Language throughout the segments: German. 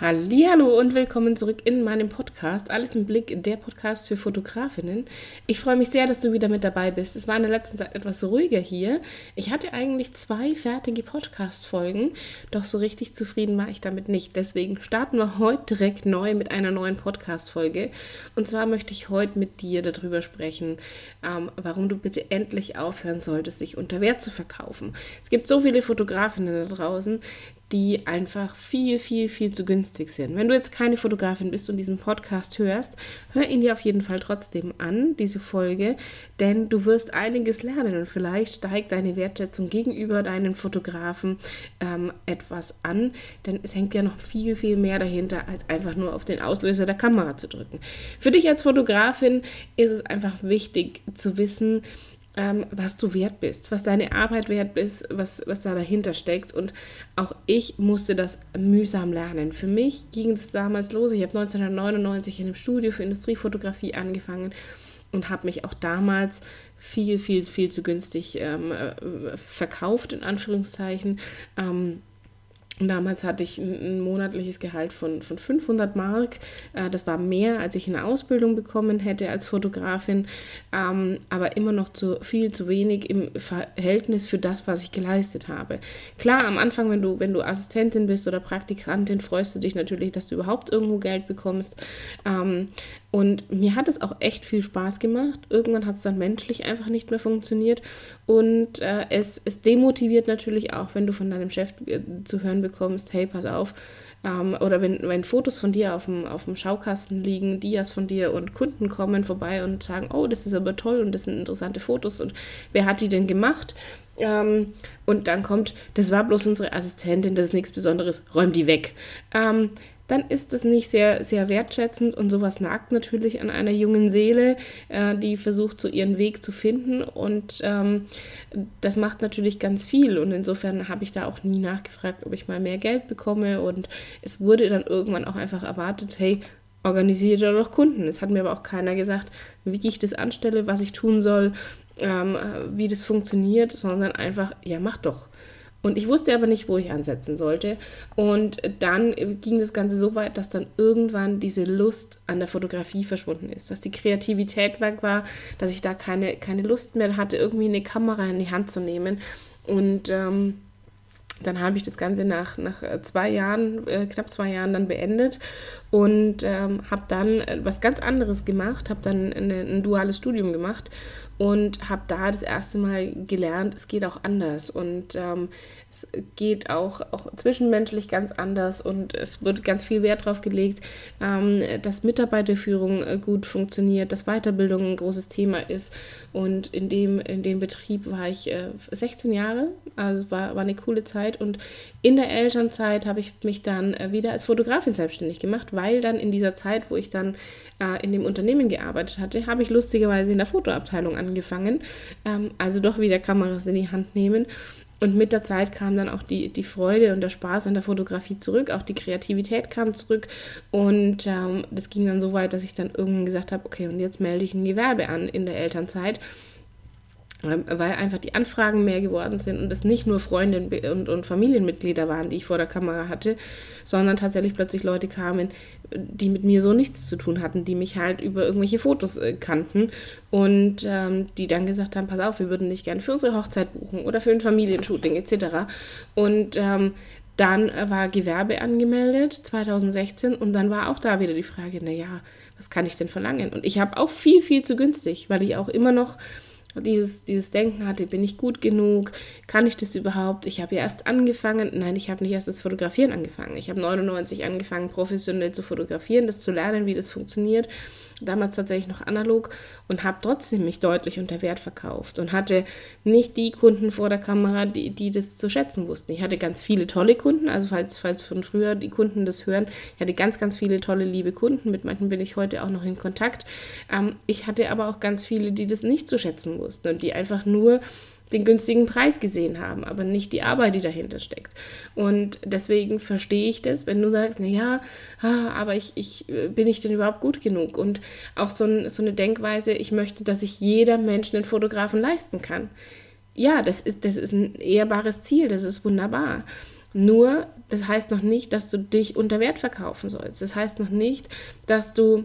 Hallo und willkommen zurück in meinem Podcast. Alles im Blick, der Podcast für Fotografinnen. Ich freue mich sehr, dass du wieder mit dabei bist. Es war in der letzten Zeit etwas ruhiger hier. Ich hatte eigentlich zwei fertige Podcast-Folgen, doch so richtig zufrieden war ich damit nicht. Deswegen starten wir heute direkt neu mit einer neuen Podcast-Folge. Und zwar möchte ich heute mit dir darüber sprechen, ähm, warum du bitte endlich aufhören solltest, sich unter Wert zu verkaufen. Es gibt so viele Fotografinnen da draußen, die einfach viel, viel, viel zu günstig sind. Wenn du jetzt keine Fotografin bist und diesen Podcast hörst, hör ihn dir auf jeden Fall trotzdem an, diese Folge, denn du wirst einiges lernen und vielleicht steigt deine Wertschätzung gegenüber deinen Fotografen ähm, etwas an, denn es hängt ja noch viel, viel mehr dahinter, als einfach nur auf den Auslöser der Kamera zu drücken. Für dich als Fotografin ist es einfach wichtig zu wissen, ähm, was du wert bist, was deine Arbeit wert ist, was, was da dahinter steckt. Und auch ich musste das mühsam lernen. Für mich ging es damals los. Ich habe 1999 in einem Studio für Industriefotografie angefangen und habe mich auch damals viel, viel, viel zu günstig ähm, äh, verkauft, in Anführungszeichen. Ähm, Damals hatte ich ein, monatliches Gehalt von, von 500 Mark. Äh, das war mehr, als ich in der Ausbildung bekommen hätte als Fotografin, ähm, aber immer noch zu viel zu wenig im Verhältnis für das, was ich geleistet habe. Klar, am Anfang, wenn du, wenn du Assistentin bist oder Praktikantin, freust du dich natürlich, dass du überhaupt irgendwo Geld bekommst. Ähm, und mir hat es auch echt viel Spaß gemacht. Irgendwann hat es dann menschlich einfach nicht mehr funktioniert. Und äh, es, es demotiviert natürlich auch, wenn du von deinem Chef äh, zu hören bekommst, hey, pass auf. Ähm, oder wenn, wenn Fotos von dir auf dem, auf dem Schaukasten liegen, Dias von dir und Kunden kommen vorbei und sagen, oh, das ist aber toll und das sind interessante Fotos und wer hat die denn gemacht? Ähm, und dann kommt, das war bloß unsere Assistentin, das ist nichts Besonderes, räum die weg. Ähm, dann ist es nicht sehr, sehr wertschätzend und sowas nagt natürlich an einer jungen Seele, äh, die versucht, so ihren Weg zu finden und ähm, das macht natürlich ganz viel und insofern habe ich da auch nie nachgefragt, ob ich mal mehr Geld bekomme und es wurde dann irgendwann auch einfach erwartet, hey, organisiere doch Kunden. Es hat mir aber auch keiner gesagt, wie ich das anstelle, was ich tun soll, ähm, wie das funktioniert, sondern einfach, ja, mach doch. Und ich wusste aber nicht, wo ich ansetzen sollte. Und dann ging das Ganze so weit, dass dann irgendwann diese Lust an der Fotografie verschwunden ist. Dass die Kreativität weg war, dass ich da keine, keine Lust mehr hatte, irgendwie eine Kamera in die Hand zu nehmen. Und ähm, dann habe ich das Ganze nach, nach zwei Jahren, äh, knapp zwei Jahren dann beendet und ähm, habe dann was ganz anderes gemacht, habe dann eine, ein duales Studium gemacht und habe da das erste Mal gelernt, es geht auch anders und ähm, es geht auch, auch zwischenmenschlich ganz anders und es wird ganz viel Wert darauf gelegt, ähm, dass Mitarbeiterführung äh, gut funktioniert, dass Weiterbildung ein großes Thema ist und in dem, in dem Betrieb war ich äh, 16 Jahre, also war, war eine coole Zeit und in der Elternzeit habe ich mich dann äh, wieder als Fotografin selbstständig gemacht, weil dann in dieser Zeit, wo ich dann äh, in dem Unternehmen gearbeitet hatte, habe ich lustigerweise in der Fotoabteilung angefangen. Ähm, also doch wieder Kameras in die Hand nehmen. Und mit der Zeit kam dann auch die, die Freude und der Spaß an der Fotografie zurück, auch die Kreativität kam zurück. Und ähm, das ging dann so weit, dass ich dann irgendwann gesagt habe, okay, und jetzt melde ich ein Gewerbe an in der Elternzeit weil einfach die Anfragen mehr geworden sind und es nicht nur Freunde und, und, Familienmitglieder waren, die ich vor der Kamera hatte, sondern tatsächlich plötzlich Leute kamen, die mit mir so nichts zu tun hatten, die mich halt über irgendwelche Fotos äh, kannten und ähm, die dann gesagt haben, pass auf, wir würden dich gerne für unsere Hochzeit buchen oder für ein Familienshooting etc. Und ähm, dann war Gewerbe angemeldet 2016 und dann war auch da wieder die Frage, naja, was kann ich denn verlangen? Und ich habe auch viel, viel zu günstig, weil ich auch immer noch dieses, dieses Denken hatte, bin ich gut genug, kann ich das überhaupt? Ich habe ja erst angefangen, nein, ich habe nicht erst das Fotografieren angefangen. Ich habe 99 angefangen, professionell zu fotografieren, das zu lernen, wie das funktioniert damals tatsächlich noch analog und habe trotzdem mich deutlich unter Wert verkauft und hatte nicht die Kunden vor der Kamera, die, die das zu schätzen wussten. Ich hatte ganz viele tolle Kunden, also falls, falls von früher die Kunden das hören, ich hatte ganz, ganz viele tolle, liebe Kunden, mit manchen bin ich heute auch noch in Kontakt. Ähm, ich hatte aber auch ganz viele, die das nicht zu schätzen wussten und die einfach nur den günstigen Preis gesehen haben, aber nicht die Arbeit, die dahinter steckt. Und deswegen verstehe ich das, wenn du sagst, naja, aber ich, ich äh, bin ich denn überhaupt gut genug? Und auch so, ein, so eine Denkweise, ich möchte, dass sich jeder Mensch einen Fotografen leisten kann. Ja, das ist, das ist ein ehrbares Ziel, das ist wunderbar. Nur, das heißt noch nicht, dass du dich unter Wert verkaufen sollst. Das heißt noch nicht, dass du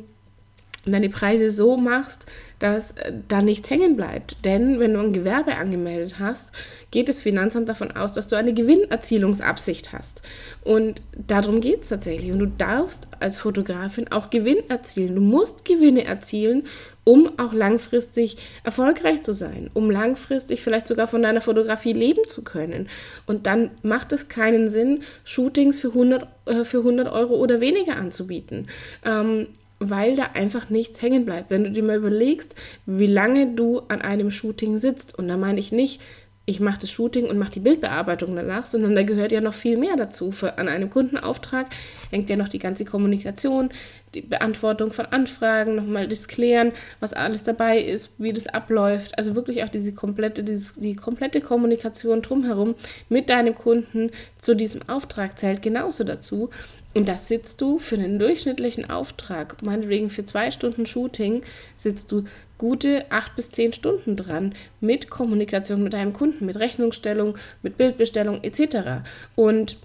deine Preise so machst, dass äh, da nichts hängen bleibt. Denn wenn du ein Gewerbe angemeldet hast, geht das Finanzamt davon aus, dass du eine Gewinnerzielungsabsicht hast. Und darum geht es tatsächlich. Und du darfst als Fotografin auch Gewinn erzielen. Du musst Gewinne erzielen, um auch langfristig erfolgreich zu sein, um langfristig vielleicht sogar von deiner Fotografie leben zu können. Und dann macht es keinen Sinn, Shootings für 100, äh, für 100 Euro oder weniger anzubieten. Ähm, weil da einfach nichts hängen bleibt. Wenn du dir mal überlegst, wie lange du an einem Shooting sitzt, und da meine ich nicht, ich mache das Shooting und mache die Bildbearbeitung danach, sondern da gehört ja noch viel mehr dazu. Für, an einem Kundenauftrag hängt ja noch die ganze Kommunikation, die Beantwortung von Anfragen, nochmal das Klären, was alles dabei ist, wie das abläuft. Also wirklich auch diese komplette, dieses, die komplette Kommunikation drumherum mit deinem Kunden zu diesem Auftrag zählt genauso dazu. Und das sitzt du für einen durchschnittlichen Auftrag, meinetwegen für zwei Stunden Shooting, sitzt du gute acht bis zehn Stunden dran mit Kommunikation mit deinem Kunden, mit Rechnungsstellung, mit Bildbestellung etc. Und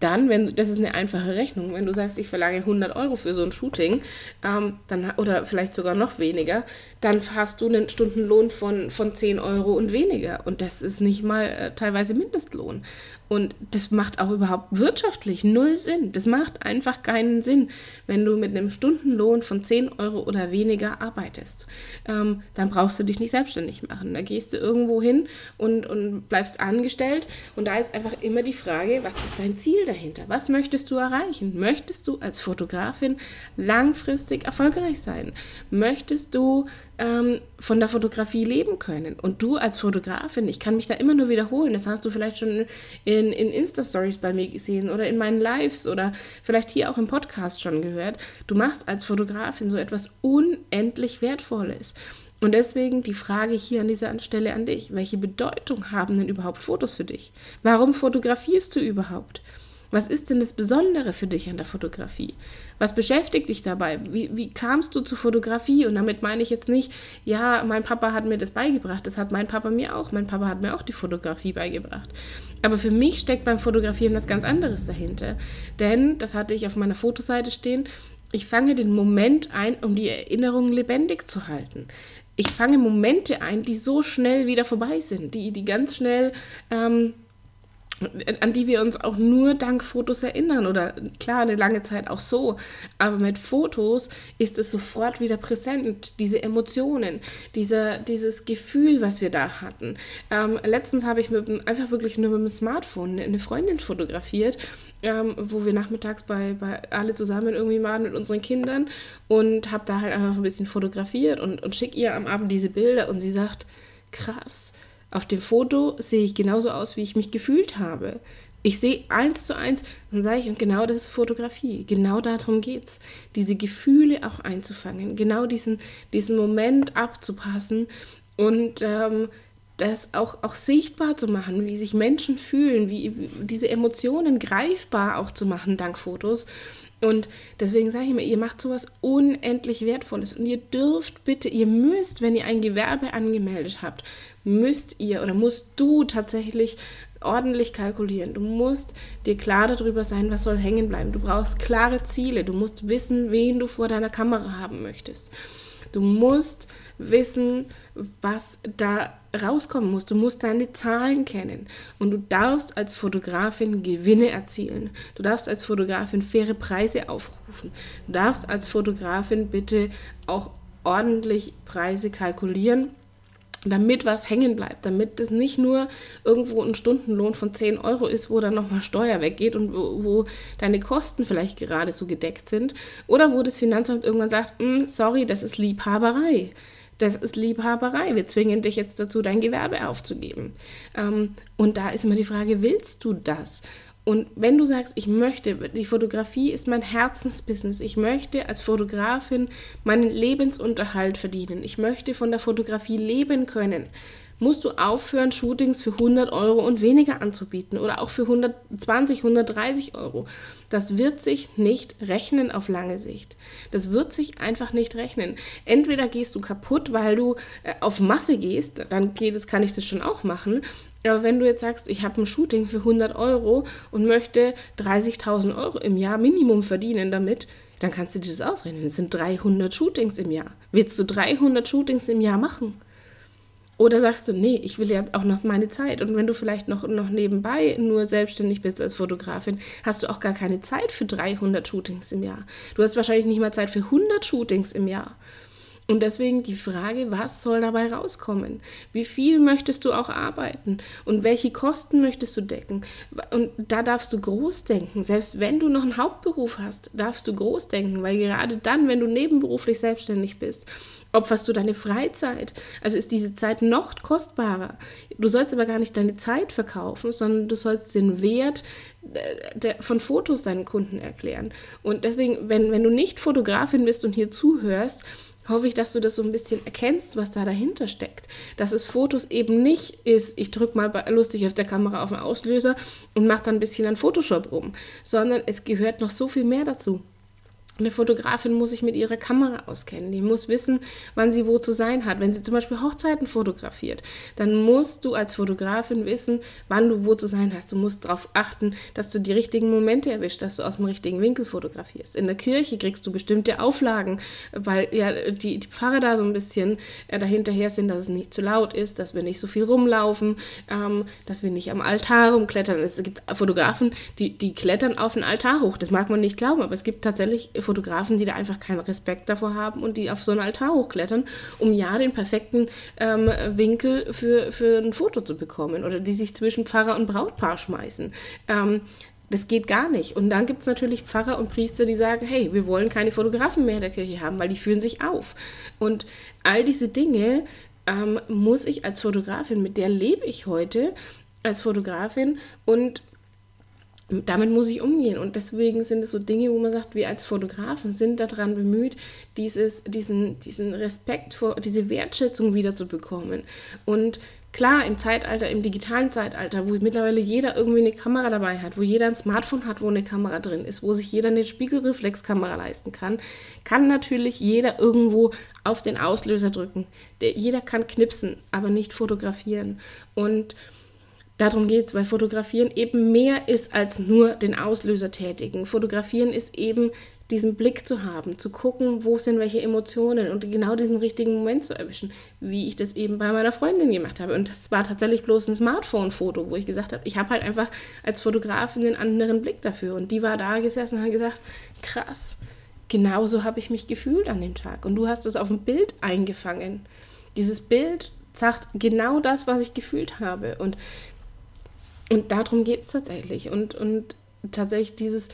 dann, wenn das ist eine einfache Rechnung, wenn du sagst, ich verlange 100 Euro für so ein Shooting, ähm, dann, oder vielleicht sogar noch weniger, dann hast du einen Stundenlohn von, von 10 Euro und weniger. Und das ist nicht mal äh, teilweise Mindestlohn. Und das macht auch überhaupt wirtschaftlich null Sinn. Das macht einfach keinen Sinn, wenn du mit einem Stundenlohn von 10 Euro oder weniger arbeitest. Ähm, dann brauchst du dich nicht selbstständig machen. Da gehst du irgendwo hin und, und bleibst angestellt. Und da ist einfach immer die Frage, was ist dein Ziel dahinter? Was möchtest du erreichen? Möchtest du als Fotografin langfristig erfolgreich sein? Möchtest du ähm, von der Fotografie leben können. Und du als Fotografin, ich kann mich da immer nur wiederholen, das hast du vielleicht schon in, in Insta-Stories bei mir gesehen oder in meinen Lives oder vielleicht hier auch im Podcast schon gehört, du machst als Fotografin so etwas unendlich Wertvolles. Und deswegen die Frage hier an dieser Stelle an dich. Welche Bedeutung haben denn überhaupt Fotos für dich? Warum fotografierst du überhaupt? Was ist denn das Besondere für dich an der Fotografie? Was beschäftigt dich dabei? Wie, wie kamst du zur Fotografie? Und damit meine ich jetzt nicht, ja, mein Papa hat mir das beigebracht. Das hat mein Papa mir auch. Mein Papa hat mir auch die Fotografie beigebracht. Aber für mich steckt beim Fotografieren was ganz anderes dahinter. Denn, das hatte ich auf meiner Fotoseite stehen, ich fange den Moment ein, um die Erinnerung lebendig zu halten ich fange Momente ein, die so schnell wieder vorbei sind, die, die ganz schnell ähm, an die wir uns auch nur dank Fotos erinnern oder klar eine lange Zeit auch so, aber mit Fotos ist es sofort wieder präsent, diese Emotionen, dieser, dieses Gefühl, was wir da hatten. Ähm, letztens habe ich mit, einfach wirklich nur mit dem Smartphone eine Freundin fotografiert, ähm, wo wir nachmittags bei, bei alle zusammen irgendwie waren mit unseren Kindern und habe da halt einfach ein bisschen fotografiert und, und schicke ihr am Abend diese Bilder und sie sagt, krass, auf dem Foto sehe ich genauso aus, wie ich mich gefühlt habe. Ich sehe eins zu eins, dann sage ich, und genau das ist Fotografie. Genau darum geht es. Diese Gefühle auch einzufangen, genau diesen, diesen Moment abzupassen und ähm, das auch, auch sichtbar zu machen, wie sich Menschen fühlen, wie, wie diese Emotionen greifbar auch zu machen dank Fotos. Und deswegen sage ich mir, ihr macht sowas unendlich Wertvolles und ihr dürft bitte, ihr müsst, wenn ihr ein Gewerbe angemeldet habt, müsst ihr oder musst du tatsächlich ordentlich kalkulieren. Du musst dir klar darüber sein, was soll hängen bleiben. Du brauchst klare Ziele. Du musst wissen, wen du vor deiner Kamera haben möchtest. Du musst wissen, was da rauskommen muss. Du musst deine Zahlen kennen. Und du darfst als Fotografin Gewinne erzielen. Du darfst als Fotografin faire Preise aufrufen. Du darfst als Fotografin bitte auch ordentlich Preise kalkulieren damit was hängen bleibt, damit es nicht nur irgendwo ein Stundenlohn von 10 Euro ist, wo dann nochmal Steuer weggeht und wo, wo, deine Kosten vielleicht gerade so gedeckt sind oder wo das Finanzamt irgendwann sagt, hm, sorry, das ist Liebhaberei. Das ist Liebhaberei. Wir zwingen dich jetzt dazu, dein Gewerbe aufzugeben. Ähm, und da ist immer die Frage, willst du das? Und wenn du sagst, ich möchte, die Fotografie ist mein Herzensbusiness, ich möchte als Fotografin meinen Lebensunterhalt verdienen, ich möchte von der Fotografie leben können, musst du aufhören, Shootings für 100 Euro und weniger anzubieten oder auch für 120, 130 Euro. Das wird sich nicht rechnen auf lange Sicht. Das wird sich einfach nicht rechnen. Entweder gehst du kaputt, weil du äh, auf Masse gehst, dann geht es, kann ich das schon auch machen. Aber wenn du jetzt sagst, ich habe ein Shooting für 100 Euro und möchte 30.000 Euro im Jahr Minimum verdienen damit, dann kannst du dir das ausrechnen. Das sind 300 Shootings im Jahr. Willst du 300 Shootings im Jahr machen? Oder sagst du, nee, ich will ja auch noch meine Zeit. Und wenn du vielleicht noch, noch nebenbei nur selbstständig bist als Fotografin, hast du auch gar keine Zeit für 300 Shootings im Jahr. Du hast wahrscheinlich nicht mal Zeit für 100 Shootings im Jahr. Und deswegen die Frage, was soll dabei rauskommen? Wie viel möchtest du auch arbeiten? Und welche Kosten möchtest du decken? Und da darfst du groß denken. Selbst wenn du noch einen Hauptberuf hast, darfst du groß denken, weil gerade dann, wenn du nebenberuflich selbstständig bist, opferst du deine Freizeit. Also ist diese Zeit noch kostbarer. Du sollst aber gar nicht deine Zeit verkaufen, sondern du sollst den Wert äh, von Fotos deinen Kunden erklären. Und deswegen, wenn, wenn du nicht Fotografin bist und hier zuhörst, hoffe ich, dass du das so ein bisschen erkennst, was da dahinter steckt. Dass es Fotos eben nicht ist, ich drücke mal lustig auf der Kamera auf den Auslöser und mache dann ein bisschen an Photoshop um, sondern es gehört noch so viel mehr dazu. Eine Fotografin muss sich mit ihrer Kamera auskennen. Die muss wissen, wann sie wo zu sein hat. Wenn sie zum Beispiel Hochzeiten fotografiert, dann musst du als Fotografin wissen, wann du wo zu sein hast. Du musst darauf achten, dass du die richtigen Momente erwischst, dass du aus dem richtigen Winkel fotografierst. In der Kirche kriegst du bestimmte Auflagen, weil ja die, die Pfarrer da so ein bisschen äh, dahinterher sind, dass es nicht zu laut ist, dass wir nicht so viel rumlaufen, ähm, dass wir nicht am Altar rumklettern. Es gibt Fotografen, die, die klettern auf den Altar hoch. Das mag man nicht glauben, aber es gibt tatsächlich Fotografen, Fotografen, die da einfach keinen Respekt davor haben und die auf so einen Altar hochklettern, um ja den perfekten ähm, Winkel für, für ein Foto zu bekommen oder die sich zwischen Pfarrer und Brautpaar schmeißen. Ähm, das geht gar nicht. Und dann gibt es natürlich Pfarrer und Priester, die sagen, hey, wir wollen keine Fotografen mehr in der Kirche haben, weil die fühlen sich auf. Und all diese Dinge ähm, muss ich als Fotografin, mit der lebe ich heute als Fotografin und damit muss ich umgehen. Und deswegen sind es so Dinge, wo man sagt, wir als Fotografen sind daran bemüht, dieses, diesen, diesen Respekt vor, diese Wertschätzung wieder zu bekommen. Und klar, im Zeitalter, im digitalen Zeitalter, wo mittlerweile jeder irgendwie eine Kamera dabei hat, wo jeder ein Smartphone hat, wo eine Kamera drin ist, wo sich jeder eine Spiegelreflexkamera leisten kann, kann natürlich jeder irgendwo auf den Auslöser drücken. Der, jeder kann knipsen, aber nicht fotografieren. Und Darum geht es, weil Fotografieren eben mehr ist als nur den Auslöser tätigen. Fotografieren ist eben diesen Blick zu haben, zu gucken, wo sind welche Emotionen und genau diesen richtigen Moment zu erwischen, wie ich das eben bei meiner Freundin gemacht habe. Und das war tatsächlich bloß ein Smartphone-Foto, wo ich gesagt habe, ich habe halt einfach als Fotografin einen anderen Blick dafür. Und die war da gesessen und hat gesagt, krass, genauso habe ich mich gefühlt an dem Tag. Und du hast es auf dem Bild eingefangen. Dieses Bild sagt genau das, was ich gefühlt habe. Und und darum geht es tatsächlich. Und, und tatsächlich dieses,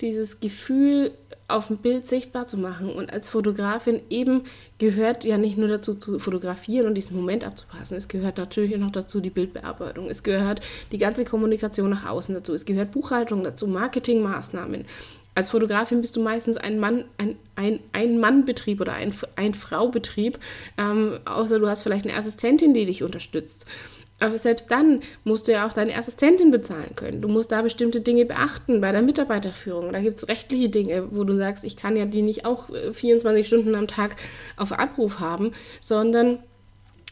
dieses Gefühl auf dem Bild sichtbar zu machen. Und als Fotografin eben gehört ja nicht nur dazu zu fotografieren und diesen Moment abzupassen. Es gehört natürlich noch dazu die Bildbearbeitung. Es gehört die ganze Kommunikation nach außen dazu. Es gehört Buchhaltung dazu, Marketingmaßnahmen. Als Fotografin bist du meistens ein Mann, ein, ein, ein Mannbetrieb oder ein, ein Fraubetrieb, ähm, außer du hast vielleicht eine Assistentin, die dich unterstützt. Aber selbst dann musst du ja auch deine Assistentin bezahlen können. Du musst da bestimmte Dinge beachten bei der Mitarbeiterführung. Da gibt es rechtliche Dinge, wo du sagst, ich kann ja die nicht auch 24 äh, Stunden am Tag auf Abruf haben, sondern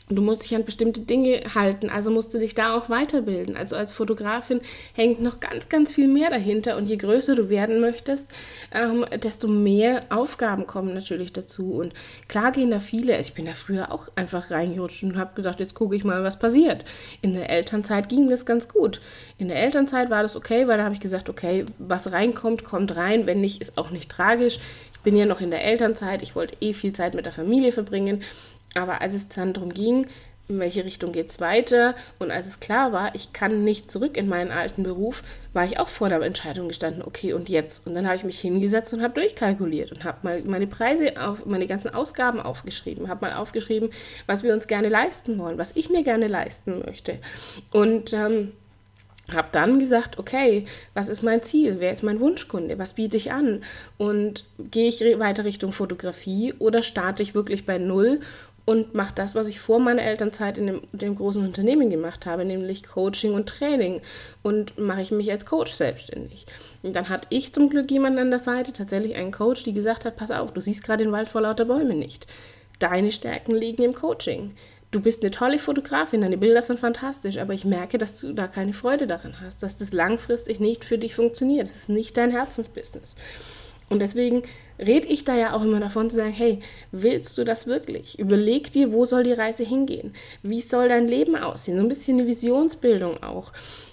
Du musst dich an bestimmte Dinge halten, also musst du dich da auch weiterbilden. Also als Fotografin hängt noch ganz, ganz viel mehr dahinter. Und je größer du werden möchtest, ähm, desto mehr Aufgaben kommen natürlich dazu. Und klar gehen da viele. Ich bin da früher auch einfach reingerutscht und habe gesagt, jetzt gucke ich mal, was passiert. In der Elternzeit ging das ganz gut. In der Elternzeit war das okay, weil da habe ich gesagt, okay, was reinkommt, kommt rein. Wenn nicht, ist auch nicht tragisch. Ich bin ja noch in der Elternzeit. Ich wollte eh viel Zeit mit der Familie verbringen. Aber als es dann darum ging, in welche Richtung geht es weiter und als es klar war, ich kann nicht zurück in meinen alten Beruf, war ich auch vor der Entscheidung gestanden, okay, und jetzt? Und dann habe ich mich hingesetzt und habe durchkalkuliert und habe mal meine Preise auf, meine ganzen Ausgaben aufgeschrieben, habe mal aufgeschrieben, was wir uns gerne leisten wollen, was ich mir gerne leisten möchte. Und ähm, habe dann gesagt, okay, was ist mein Ziel? Wer ist mein Wunschkunde? Was biete ich an? Und gehe ich weiter Richtung Fotografie oder starte ich wirklich bei Null und mache das, was ich vor meiner Elternzeit in dem, dem, großen Unternehmen gemacht habe, nämlich Coaching und Training. Und mache ich mich als Coach selbstständig. Und dann hatte ich zum Glück jemanden an der Seite, tatsächlich einen Coach, die gesagt hat, pass auf, du siehst gerade den Wald vor lauter Bäumen nicht. Deine Stärken liegen im Coaching. Du bist eine tolle Fotografin, deine Bilder sind fantastisch, aber ich merke, dass du da keine Freude daran hast, dass das langfristig nicht für dich funktioniert. Das ist nicht dein Herzensbusiness. Und deswegen rede ich da ja auch immer davon zu sagen, hey, willst du das wirklich? Überleg dir, wo soll die Reise hingehen? Wie soll dein Leben aussehen? So ein bisschen eine Visionsbildung auch.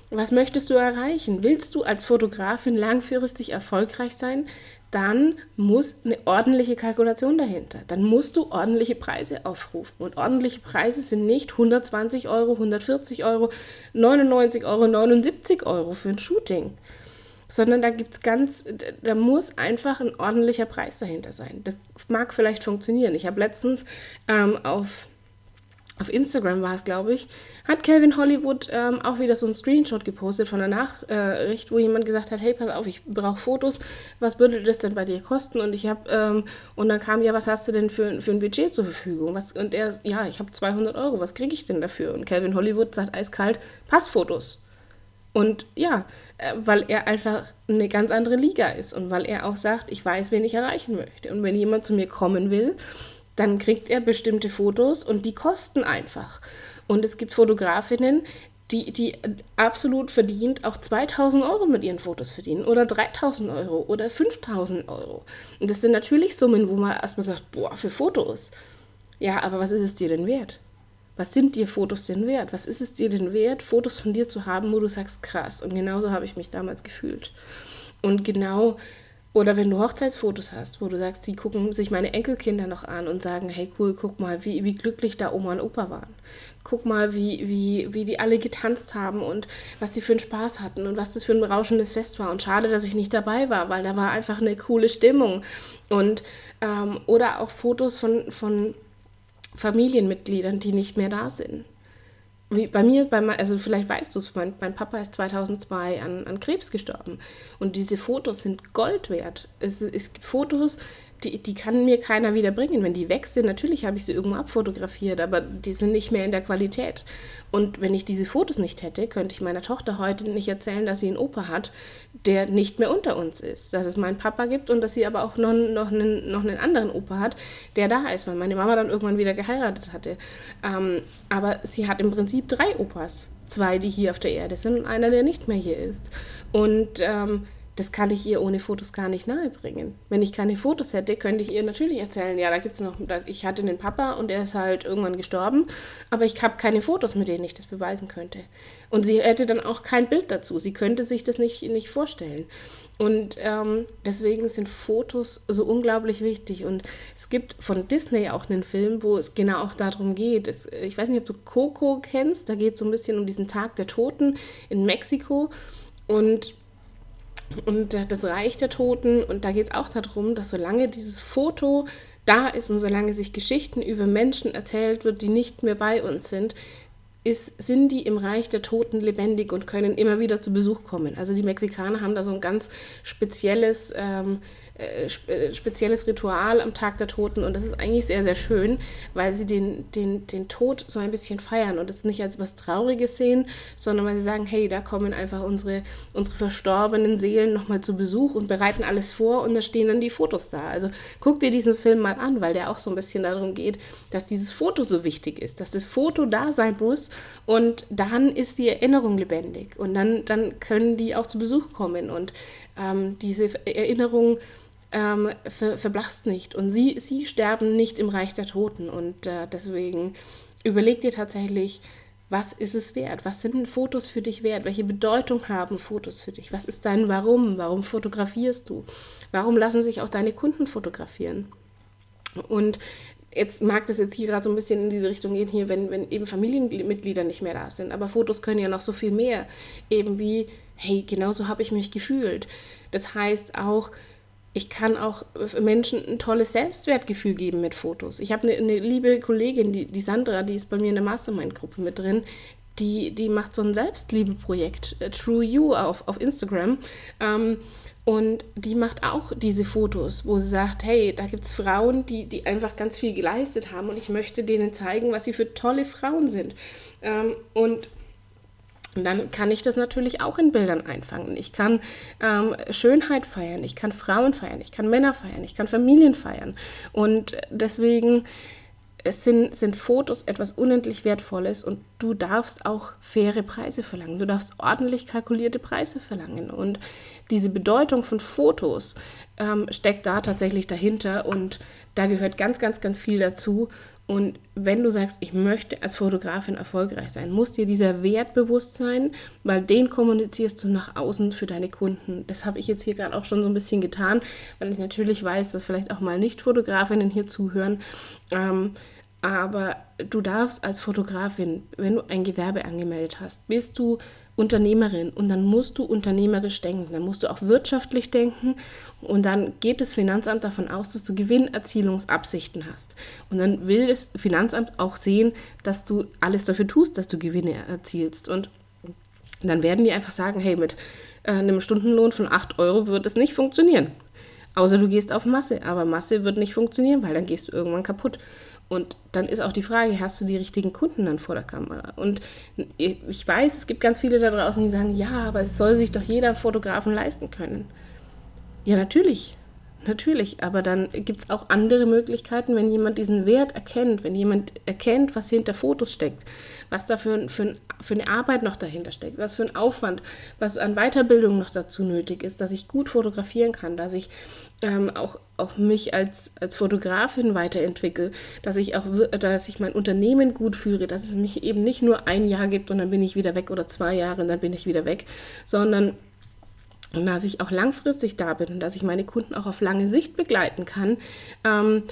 Was möchtest du erreichen? Willst du als Fotografin langfristig erfolgreich sein? Dann muss eine ordentliche Kalkulation dahinter. Dann musst du ordentliche Preise aufrufen. Und ordentliche Preise sind nicht 120 Euro, 140 Euro, 99 Euro, 79 Euro für ein Shooting sondern da gibt ganz, da muss einfach ein ordentlicher Preis dahinter sein. Das mag vielleicht funktionieren. Ich habe letztens ähm, auf, auf Instagram war es, glaube ich, hat Calvin Hollywood ähm, auch wieder so einen Screenshot gepostet von der Nachricht, wo jemand gesagt hat, hey, pass auf, ich brauche Fotos, was würde das denn bei dir kosten? Und ich habe, ähm, und dann kam, ja, was hast du denn für, für ein Budget zur Verfügung? Was, und er, ja, ich habe 200 Euro, was kriege ich denn dafür? Und Calvin Hollywood sagt eiskalt, Passfotos. Und ja, äh, weil er einfach eine ganz andere Liga ist und weil er auch sagt, ich weiß, wen ich erreichen möchte. Und wenn jemand zu mir kommen will, dann kriegt er bestimmte Fotos und die kosten einfach. Und es gibt Fotografinnen, die, die absolut verdient auch 2000 Euro mit ihren Fotos verdienen oder 3000 Euro oder 5000 Euro. Und das sind natürlich Summen, wo man erstmal sagt, boah, für Fotos. Ja, aber was ist es dir denn wert? Was sind dir Fotos denn wert? Was ist es dir denn wert, Fotos von dir zu haben, wo du sagst, krass. Und genauso habe ich mich damals gefühlt. Und genau, oder wenn du Hochzeitsfotos hast, wo du sagst, die gucken sich meine Enkelkinder noch an und sagen, hey cool, guck mal, wie, wie glücklich da Oma und Opa waren. Guck mal, wie, wie, wie die alle getanzt haben und was die für einen Spaß hatten und was das für ein berauschendes Fest war. Und schade, dass ich nicht dabei war, weil da war einfach eine coole Stimmung. Und ähm, oder auch Fotos von, von Familienmitgliedern, die nicht mehr da sind. Wie bei mir, bei, also vielleicht weißt du es, mein, mein, Papa ist 2002 an, an Krebs gestorben. Und diese Fotos sind Gold wert. Es, es gibt Fotos, die, die kann mir keiner wieder bringen. Wenn die weg sind, natürlich habe ich sie irgendwo abfotografiert, aber die sind nicht mehr in der Qualität. Und wenn ich diese Fotos nicht hätte, könnte ich meiner Tochter heute nicht erzählen, dass sie einen Opa hat, der nicht mehr unter uns ist. Dass es meinen Papa gibt und dass sie aber auch noch, noch, einen, noch einen anderen Opa hat, der da ist, weil meine Mama dann irgendwann wieder geheiratet hatte. Ähm, aber sie hat im Prinzip drei Opas. Zwei, die hier auf der Erde sind und einer, der nicht mehr hier ist. Und ähm, das kann ich ihr ohne Fotos gar nicht nahebringen. Wenn ich keine Fotos hätte, könnte ich ihr natürlich erzählen, ja, da gibt es noch, ich hatte einen Papa und er ist halt irgendwann gestorben, aber ich habe keine Fotos, mit denen ich das beweisen könnte. Und sie hätte dann auch kein Bild dazu. Sie könnte sich das nicht, nicht vorstellen. Und ähm, deswegen sind Fotos so unglaublich wichtig. Und es gibt von Disney auch einen Film, wo es genau auch darum geht. Es, ich weiß nicht, ob du Coco kennst. Da geht es so ein bisschen um diesen Tag der Toten in Mexiko. Und und das Reich der Toten. Und da geht es auch darum, dass solange dieses Foto da ist und solange sich Geschichten über Menschen erzählt wird, die nicht mehr bei uns sind, ist, sind die im Reich der Toten lebendig und können immer wieder zu Besuch kommen. Also die Mexikaner haben da so ein ganz spezielles ähm, äh, äh, spezielles Ritual am Tag der Toten und das ist eigentlich sehr, sehr schön, weil sie den, den, den Tod so ein bisschen feiern und es nicht als was Trauriges sehen, sondern weil sie sagen, hey, da kommen einfach unsere, unsere verstorbenen Seelen nochmal zu Besuch und bereiten alles vor und da stehen dann die Fotos da. Also guck dir diesen Film mal an, weil der auch so ein bisschen darum geht, dass dieses Foto so wichtig ist, dass das Foto da sein muss und dann ist die Erinnerung lebendig und dann, dann können die auch zu Besuch kommen und ähm, diese Erinnerung ähm, ver verblasst nicht und sie, sie sterben nicht im Reich der Toten und äh, deswegen überleg dir tatsächlich, was ist es wert? Was sind Fotos für dich wert? Welche Bedeutung haben Fotos für dich? Was ist dein Warum? Warum fotografierst du? Warum lassen sich auch deine Kunden fotografieren? Und jetzt mag das jetzt hier gerade so ein bisschen in diese Richtung gehen, hier, wenn, wenn eben Familienmitglieder nicht mehr da sind. Aber Fotos können ja noch so viel mehr. Eben wie, hey, genauso habe ich mich gefühlt. Das heißt auch, ich kann auch Menschen ein tolles Selbstwertgefühl geben mit Fotos. Ich habe eine, eine, liebe Kollegin, die, die Sandra, die ist bei mir in der Mastermind-Gruppe mit drin, die, die macht so ein Selbstliebeprojekt, äh, True You auf, auf Instagram. Ähm, und die macht auch diese Fotos, wo sie sagt, hey, da gibt es Frauen, die, die einfach ganz viel geleistet haben und ich möchte denen zeigen, was sie für tolle Frauen sind. Ähm, und dann kann ich das natürlich auch in Bildern einfangen. Ich kann ähm, Schönheit feiern, ich kann Frauen feiern, ich kann Männer feiern, ich kann Familien feiern. Und deswegen es sind, sind Fotos etwas unendlich Wertvolles und du darfst auch faire Preise verlangen. Du darfst ordentlich kalkulierte Preise verlangen. Und diese Bedeutung von Fotos ähm, steckt da tatsächlich dahinter und da gehört ganz, ganz, ganz viel dazu. Und wenn du sagst, ich möchte als Fotografin erfolgreich sein, muss dir dieser Wert bewusst sein, weil den kommunizierst du nach außen für deine Kunden. Das habe ich jetzt hier gerade auch schon so ein bisschen getan, weil ich natürlich weiß, dass vielleicht auch mal Nicht-Fotografinnen hier zuhören. Ähm, aber du darfst als Fotografin, wenn du ein Gewerbe angemeldet hast, bist du Unternehmerin und dann musst du unternehmerisch denken, dann musst du auch wirtschaftlich denken und dann geht das Finanzamt davon aus, dass du Gewinnerzielungsabsichten hast. Und dann will das Finanzamt auch sehen, dass du alles dafür tust, dass du Gewinne erzielst. Und dann werden die einfach sagen, hey, mit äh, einem Stundenlohn von 8 Euro wird es nicht funktionieren. Außer du gehst auf Masse, aber Masse wird nicht funktionieren, weil dann gehst du irgendwann kaputt. Und dann ist auch die Frage, hast du die richtigen Kunden dann vor der Kamera? Und ich weiß, es gibt ganz viele da draußen, die sagen, ja, aber es soll sich doch jeder Fotografen leisten können. Ja, natürlich. Natürlich, aber dann gibt es auch andere Möglichkeiten, wenn jemand diesen Wert erkennt, wenn jemand erkennt, was hinter Fotos steckt, was da für, für, für eine Arbeit noch dahinter steckt, was für ein Aufwand, was an Weiterbildung noch dazu nötig ist, dass ich gut fotografieren kann, dass ich ähm, auch, auch mich als, als Fotografin weiterentwickle, dass ich auch dass ich mein Unternehmen gut führe, dass es mich eben nicht nur ein Jahr gibt und dann bin ich wieder weg oder zwei Jahre und dann bin ich wieder weg, sondern und dass ich auch langfristig da bin und dass ich meine Kunden auch auf lange Sicht begleiten kann. Ähm,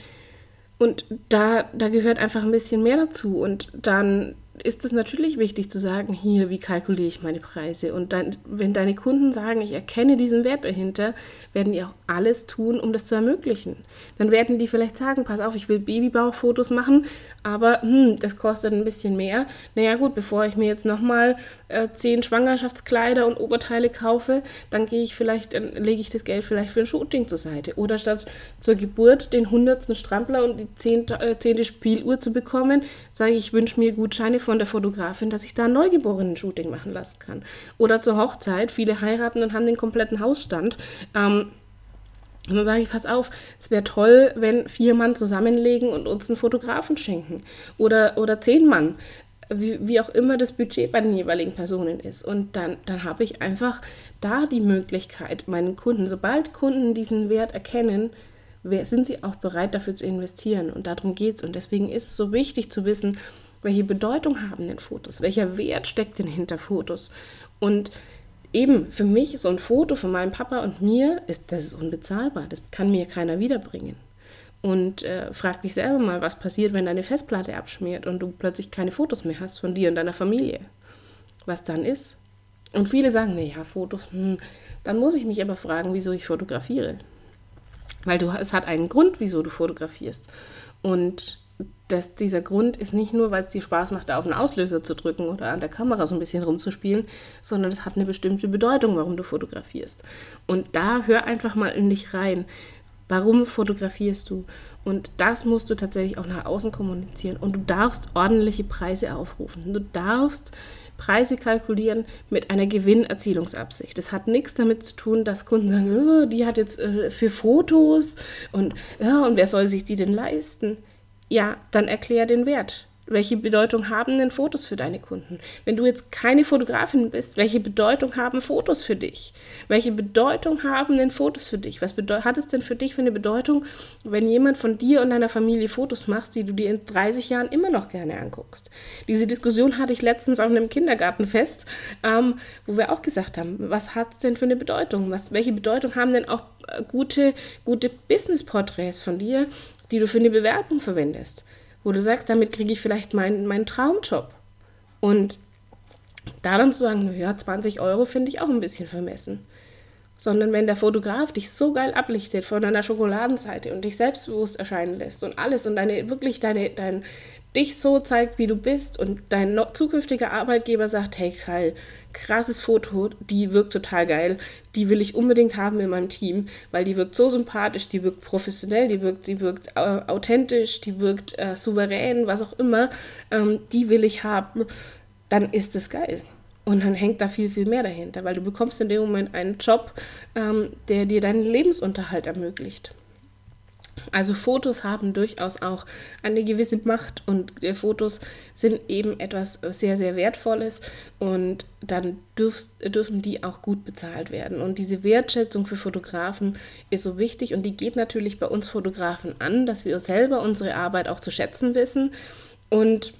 und da, da gehört einfach ein bisschen mehr dazu. Und dann ist es natürlich wichtig zu sagen, hier, wie kalkuliere ich meine Preise? Und dann, wenn deine Kunden sagen, ich erkenne diesen Wert dahinter, werden die auch alles tun, um das zu ermöglichen. Dann werden die vielleicht sagen, pass auf, ich will Babybauchfotos machen, aber hm, das kostet ein bisschen mehr. Naja gut, bevor ich mir jetzt nochmal äh, zehn Schwangerschaftskleider und Oberteile kaufe, dann gehe ich vielleicht, dann lege ich das Geld vielleicht für ein Shooting zur Seite. Oder statt zur Geburt den hundertsten Strampler und die zehnte, äh, zehnte Spieluhr zu bekommen, sage ich, ich wünsche mir Gutscheine von der Fotografin, dass ich da ein Neugeborenen-Shooting machen lassen kann. Oder zur Hochzeit, viele heiraten und haben den kompletten Hausstand. Ähm, und dann sage ich, pass auf, es wäre toll, wenn vier Mann zusammenlegen und uns einen Fotografen schenken. Oder, oder zehn Mann. Wie, wie auch immer das Budget bei den jeweiligen Personen ist. Und dann, dann habe ich einfach da die Möglichkeit, meinen Kunden, sobald Kunden diesen Wert erkennen, sind sie auch bereit dafür zu investieren. Und darum geht es. Und deswegen ist es so wichtig zu wissen, welche Bedeutung haben denn Fotos? Welcher Wert steckt denn hinter Fotos? Und eben für mich so ein Foto von meinem Papa und mir ist das ist unbezahlbar. Das kann mir keiner wiederbringen. Und äh, frag dich selber mal, was passiert, wenn deine Festplatte abschmiert und du plötzlich keine Fotos mehr hast von dir und deiner Familie. Was dann ist? Und viele sagen, naja, Fotos, hm. dann muss ich mich aber fragen, wieso ich fotografiere. Weil du, es hat einen Grund, wieso du fotografierst. Und dass dieser Grund ist nicht nur, weil es dir Spaß macht, da auf den Auslöser zu drücken oder an der Kamera so ein bisschen rumzuspielen, sondern es hat eine bestimmte Bedeutung, warum du fotografierst. Und da hör einfach mal in dich rein. Warum fotografierst du? Und das musst du tatsächlich auch nach außen kommunizieren. Und du darfst ordentliche Preise aufrufen. Du darfst Preise kalkulieren mit einer Gewinnerzielungsabsicht. Das hat nichts damit zu tun, dass Kunden sagen, oh, die hat jetzt äh, für Fotos und, ja, und wer soll sich die denn leisten? Ja, dann erklär den Wert. Welche Bedeutung haben denn Fotos für deine Kunden? Wenn du jetzt keine Fotografin bist, welche Bedeutung haben Fotos für dich? Welche Bedeutung haben denn Fotos für dich? Was hat es denn für dich für eine Bedeutung, wenn jemand von dir und deiner Familie Fotos macht, die du dir in 30 Jahren immer noch gerne anguckst? Diese Diskussion hatte ich letztens auf einem Kindergartenfest, ähm, wo wir auch gesagt haben, was hat es denn für eine Bedeutung? Was, welche Bedeutung haben denn auch äh, gute, gute Business-Porträts von dir, die du für eine Bewerbung verwendest? wo du sagst, damit kriege ich vielleicht meinen, meinen Traumjob. Und da dann zu sagen, naja, 20 Euro finde ich auch ein bisschen vermessen. Sondern wenn der Fotograf dich so geil ablichtet von deiner Schokoladenseite und dich selbstbewusst erscheinen lässt und alles und deine wirklich deine dein dich so zeigt, wie du bist und dein zukünftiger Arbeitgeber sagt, hey Kyle, krasses Foto, die wirkt total geil, die will ich unbedingt haben in meinem Team, weil die wirkt so sympathisch, die wirkt professionell, die wirkt, die wirkt äh, authentisch, die wirkt äh, souverän, was auch immer, ähm, die will ich haben, dann ist es geil. Und dann hängt da viel, viel mehr dahinter, weil du bekommst in dem Moment einen Job, ähm, der dir deinen Lebensunterhalt ermöglicht. Also Fotos haben durchaus auch eine gewisse Macht und Fotos sind eben etwas sehr, sehr Wertvolles und dann dürfst, dürfen die auch gut bezahlt werden. Und diese Wertschätzung für Fotografen ist so wichtig und die geht natürlich bei uns Fotografen an, dass wir selber unsere Arbeit auch zu schätzen wissen und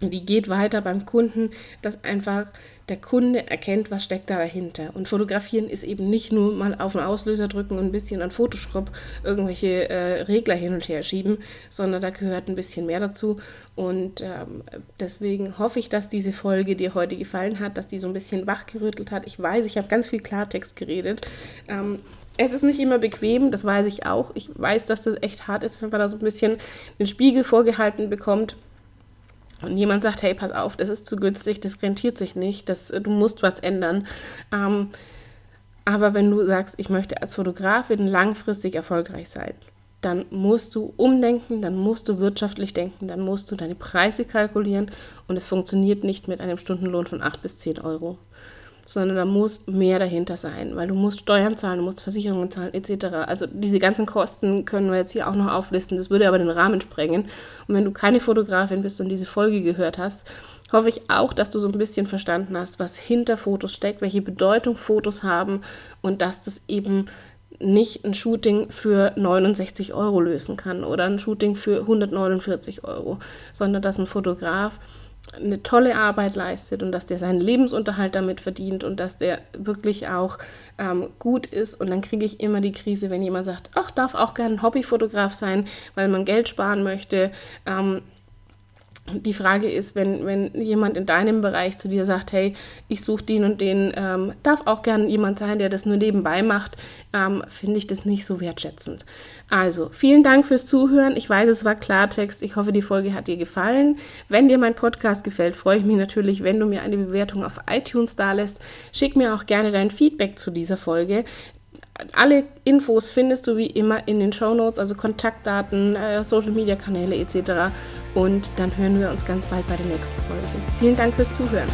die geht weiter beim Kunden, dass einfach der Kunde erkennt, was steckt da dahinter. Und fotografieren ist eben nicht nur mal auf den Auslöser drücken und ein bisschen an Photoshop irgendwelche äh, Regler hin und her schieben, sondern da gehört ein bisschen mehr dazu. Und ähm, deswegen hoffe ich, dass diese Folge dir heute gefallen hat, dass die so ein bisschen wachgerüttelt hat. Ich weiß, ich habe ganz viel Klartext geredet. Ähm, es ist nicht immer bequem, das weiß ich auch. Ich weiß, dass das echt hart ist, wenn man da so ein bisschen den Spiegel vorgehalten bekommt und jemand sagt, hey, pass auf, das ist zu günstig, das rentiert sich nicht, das, du musst was ändern. Ähm, aber wenn du sagst, ich möchte als Fotografin langfristig erfolgreich sein, dann musst du umdenken, dann musst du wirtschaftlich denken, dann musst du deine Preise kalkulieren und es funktioniert nicht mit einem Stundenlohn von 8 bis 10 Euro sondern da muss mehr dahinter sein, weil du musst Steuern zahlen, du musst Versicherungen zahlen etc. Also diese ganzen Kosten können wir jetzt hier auch noch auflisten, das würde aber den Rahmen sprengen. Und wenn du keine Fotografin bist und diese Folge gehört hast, hoffe ich auch, dass du so ein bisschen verstanden hast, was hinter Fotos steckt, welche Bedeutung Fotos haben und dass das eben nicht ein Shooting für 69 Euro lösen kann oder ein Shooting für 149 Euro, sondern dass ein Fotograf eine tolle Arbeit leistet und dass der seinen Lebensunterhalt damit verdient und dass der wirklich auch ähm, gut ist. Und dann kriege ich immer die Krise, wenn jemand sagt, ach, darf auch gerne ein Hobbyfotograf sein, weil man Geld sparen möchte. Ähm, die Frage ist, wenn, wenn jemand in deinem Bereich zu dir sagt, hey, ich suche den und den, ähm, darf auch gerne jemand sein, der das nur nebenbei macht, ähm, finde ich das nicht so wertschätzend. Also, vielen Dank fürs Zuhören. Ich weiß, es war Klartext. Ich hoffe, die Folge hat dir gefallen. Wenn dir mein Podcast gefällt, freue ich mich natürlich, wenn du mir eine Bewertung auf iTunes da lässt. Schick mir auch gerne dein Feedback zu dieser Folge. Alle Infos findest du wie immer in den Show Notes, also Kontaktdaten, äh, Social Media Kanäle etc. Und dann hören wir uns ganz bald bei der nächsten Folge. Vielen Dank fürs Zuhören.